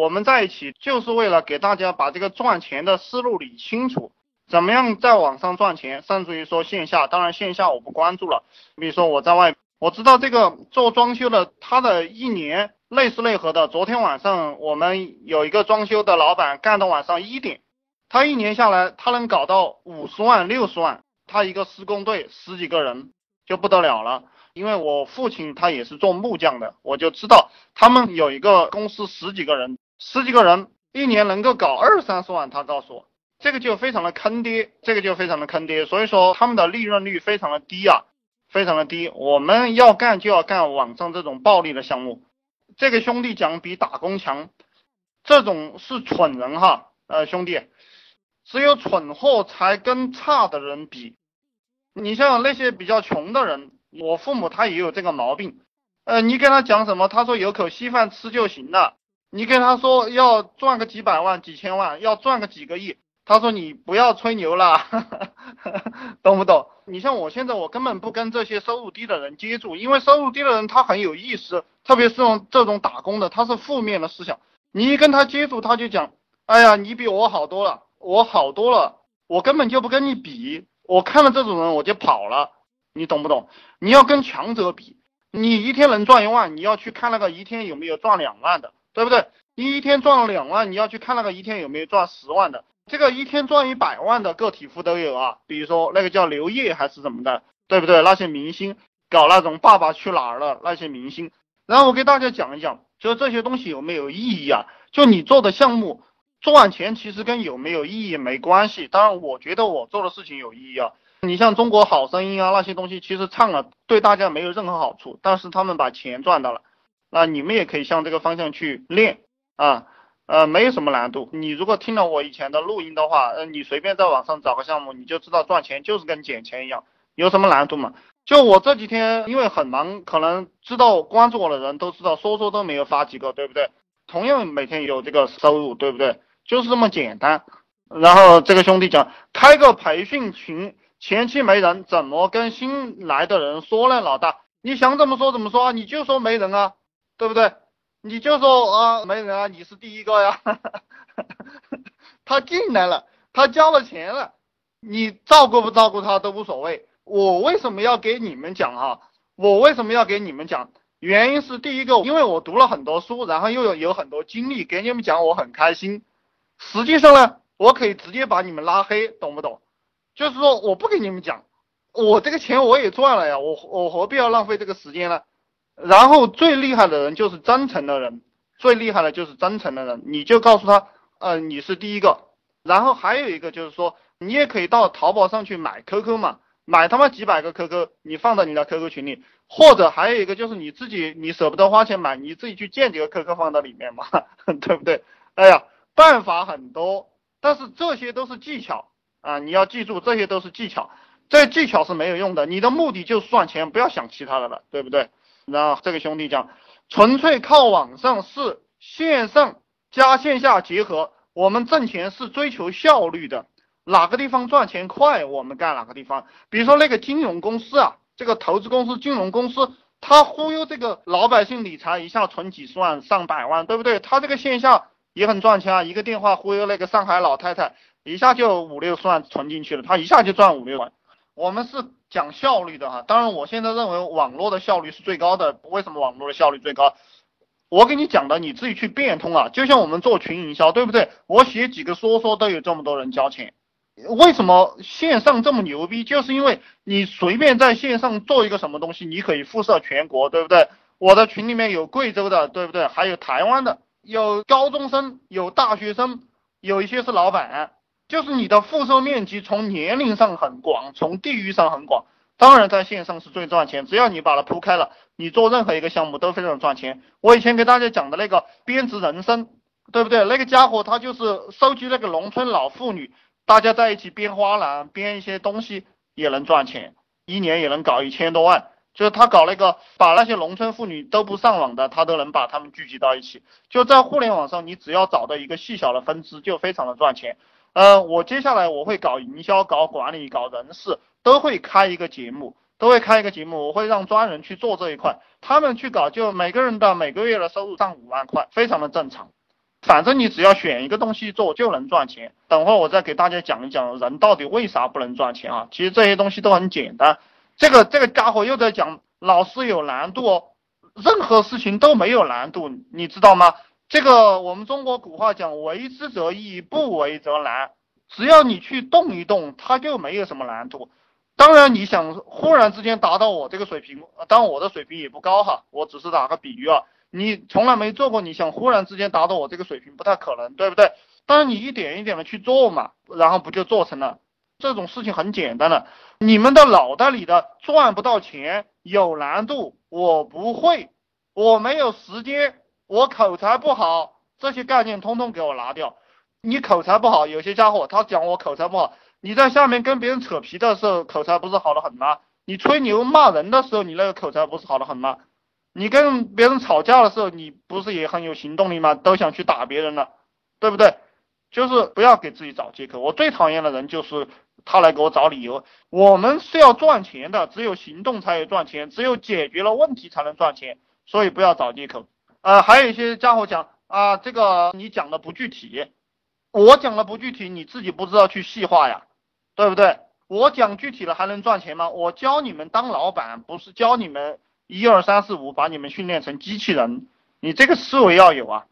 我们在一起就是为了给大家把这个赚钱的思路理清楚，怎么样在网上赚钱，甚至于说线下，当然线下我不关注了。比如说我在外，我知道这个做装修的，他的一年累是累合的。昨天晚上我们有一个装修的老板干到晚上一点，他一年下来他能搞到五十万、六十万，他一个施工队十几个人就不得了了。因为我父亲他也是做木匠的，我就知道他们有一个公司十几个人，十几个人一年能够搞二三十万。他告诉我，这个就非常的坑爹，这个就非常的坑爹。所以说他们的利润率非常的低啊，非常的低。我们要干就要干网上这种暴利的项目。这个兄弟讲比打工强，这种是蠢人哈，呃兄弟，只有蠢货才跟差的人比。你像那些比较穷的人。我父母他也有这个毛病，呃，你跟他讲什么，他说有口稀饭吃就行了。你跟他说要赚个几百万、几千万，要赚个几个亿，他说你不要吹牛了，懂不懂？你像我现在，我根本不跟这些收入低的人接触，因为收入低的人他很有意思，特别是这种打工的，他是负面的思想。你一跟他接触，他就讲，哎呀，你比我好多了，我好多了，我根本就不跟你比，我看了这种人我就跑了。你懂不懂？你要跟强者比，你一天能赚一万，你要去看那个一天有没有赚两万的，对不对？你一天赚了两万，你要去看那个一天有没有赚十万的。这个一天赚一百万的个体户都有啊，比如说那个叫刘烨还是怎么的，对不对？那些明星搞那种《爸爸去哪儿了》那些明星，然后我给大家讲一讲，就这些东西有没有意义啊？就你做的项目赚钱，其实跟有没有意义没关系。当然，我觉得我做的事情有意义啊。你像中国好声音啊那些东西，其实唱了对大家没有任何好处，但是他们把钱赚到了，那你们也可以向这个方向去练啊，呃，没有什么难度。你如果听了我以前的录音的话，呃，你随便在网上找个项目，你就知道赚钱就是跟捡钱一样，有什么难度嘛？就我这几天因为很忙，可能知道关注我的人都知道，说说都没有发几个，对不对？同样每天有这个收入，对不对？就是这么简单。然后这个兄弟讲开个培训群。前期没人，怎么跟新来的人说呢？老大，你想怎么说怎么说？你就说没人啊，对不对？你就说啊，没人啊，你是第一个呀。他进来了，他交了钱了，你照顾不照顾他都无所谓。我为什么要给你们讲啊？我为什么要给你们讲？原因是第一个，因为我读了很多书，然后又有有很多经历，给你们讲我很开心。实际上呢，我可以直接把你们拉黑，懂不懂？就是说，我不给你们讲，我这个钱我也赚了呀，我我何必要浪费这个时间呢？然后最厉害的人就是真诚的人，最厉害的就是真诚的人，你就告诉他，呃，你是第一个。然后还有一个就是说，你也可以到淘宝上去买 QQ 嘛，买他妈几百个 QQ，你放到你的 QQ 群里，或者还有一个就是你自己，你舍不得花钱买，你自己去建几个 QQ 放到里面嘛，对不对？哎呀，办法很多，但是这些都是技巧。啊，你要记住，这些都是技巧，这技巧是没有用的。你的目的就是赚钱，不要想其他的了，对不对？然后这个兄弟讲，纯粹靠网上是线上加线下结合，我们挣钱是追求效率的，哪个地方赚钱快，我们干哪个地方。比如说那个金融公司啊，这个投资公司、金融公司，他忽悠这个老百姓理财，一下存几十万、上百万，对不对？他这个线下也很赚钱啊，一个电话忽悠那个上海老太太。一下就五六十万存进去了，他一下就赚五六万。我们是讲效率的哈，当然我现在认为网络的效率是最高的。为什么网络的效率最高？我给你讲的，你自己去变通啊。就像我们做群营销，对不对？我写几个说说都有这么多人交钱。为什么线上这么牛逼？就是因为你随便在线上做一个什么东西，你可以辐射全国，对不对？我的群里面有贵州的，对不对？还有台湾的，有高中生，有大学生，有一些是老板。就是你的辐射面积从年龄上很广，从地域上很广，当然在线上是最赚钱。只要你把它铺开了，你做任何一个项目都非常赚钱。我以前给大家讲的那个编织人参，对不对？那个家伙他就是收集那个农村老妇女，大家在一起编花篮，编一些东西也能赚钱，一年也能搞一千多万。就是他搞那个把那些农村妇女都不上网的，他都能把他们聚集到一起。就在互联网上，你只要找到一个细小的分支，就非常的赚钱。呃，我接下来我会搞营销、搞管理、搞人事，都会开一个节目，都会开一个节目，我会让专人去做这一块，他们去搞，就每个人的每个月的收入上五万块，非常的正常，反正你只要选一个东西做就能赚钱。等会儿我再给大家讲一讲人到底为啥不能赚钱啊？其实这些东西都很简单。这个这个家伙又在讲老师有难度哦，任何事情都没有难度，你知道吗？这个我们中国古话讲为之则易，不为则难。只要你去动一动，它就没有什么难度。当然，你想忽然之间达到我这个水平，当然我的水平也不高哈，我只是打个比喻啊。你从来没做过，你想忽然之间达到我这个水平，不太可能，对不对？但是你一点一点的去做嘛，然后不就做成了？这种事情很简单的，你们的脑袋里的赚不到钱有难度，我不会，我没有时间，我口才不好，这些概念通通给我拿掉。你口才不好，有些家伙他讲我口才不好。你在下面跟别人扯皮的时候，口才不是好的很吗？你吹牛骂人的时候，你那个口才不是好的很吗？你跟别人吵架的时候，你不是也很有行动力吗？都想去打别人了，对不对？就是不要给自己找借口。我最讨厌的人就是他来给我找理由。我们是要赚钱的，只有行动才有赚钱，只有解决了问题才能赚钱。所以不要找借口。呃，还有一些家伙讲啊，这个你讲的不具体，我讲的不具体，你自己不知道去细化呀。对不对？我讲具体了还能赚钱吗？我教你们当老板，不是教你们一二三四五把你们训练成机器人，你这个思维要有啊。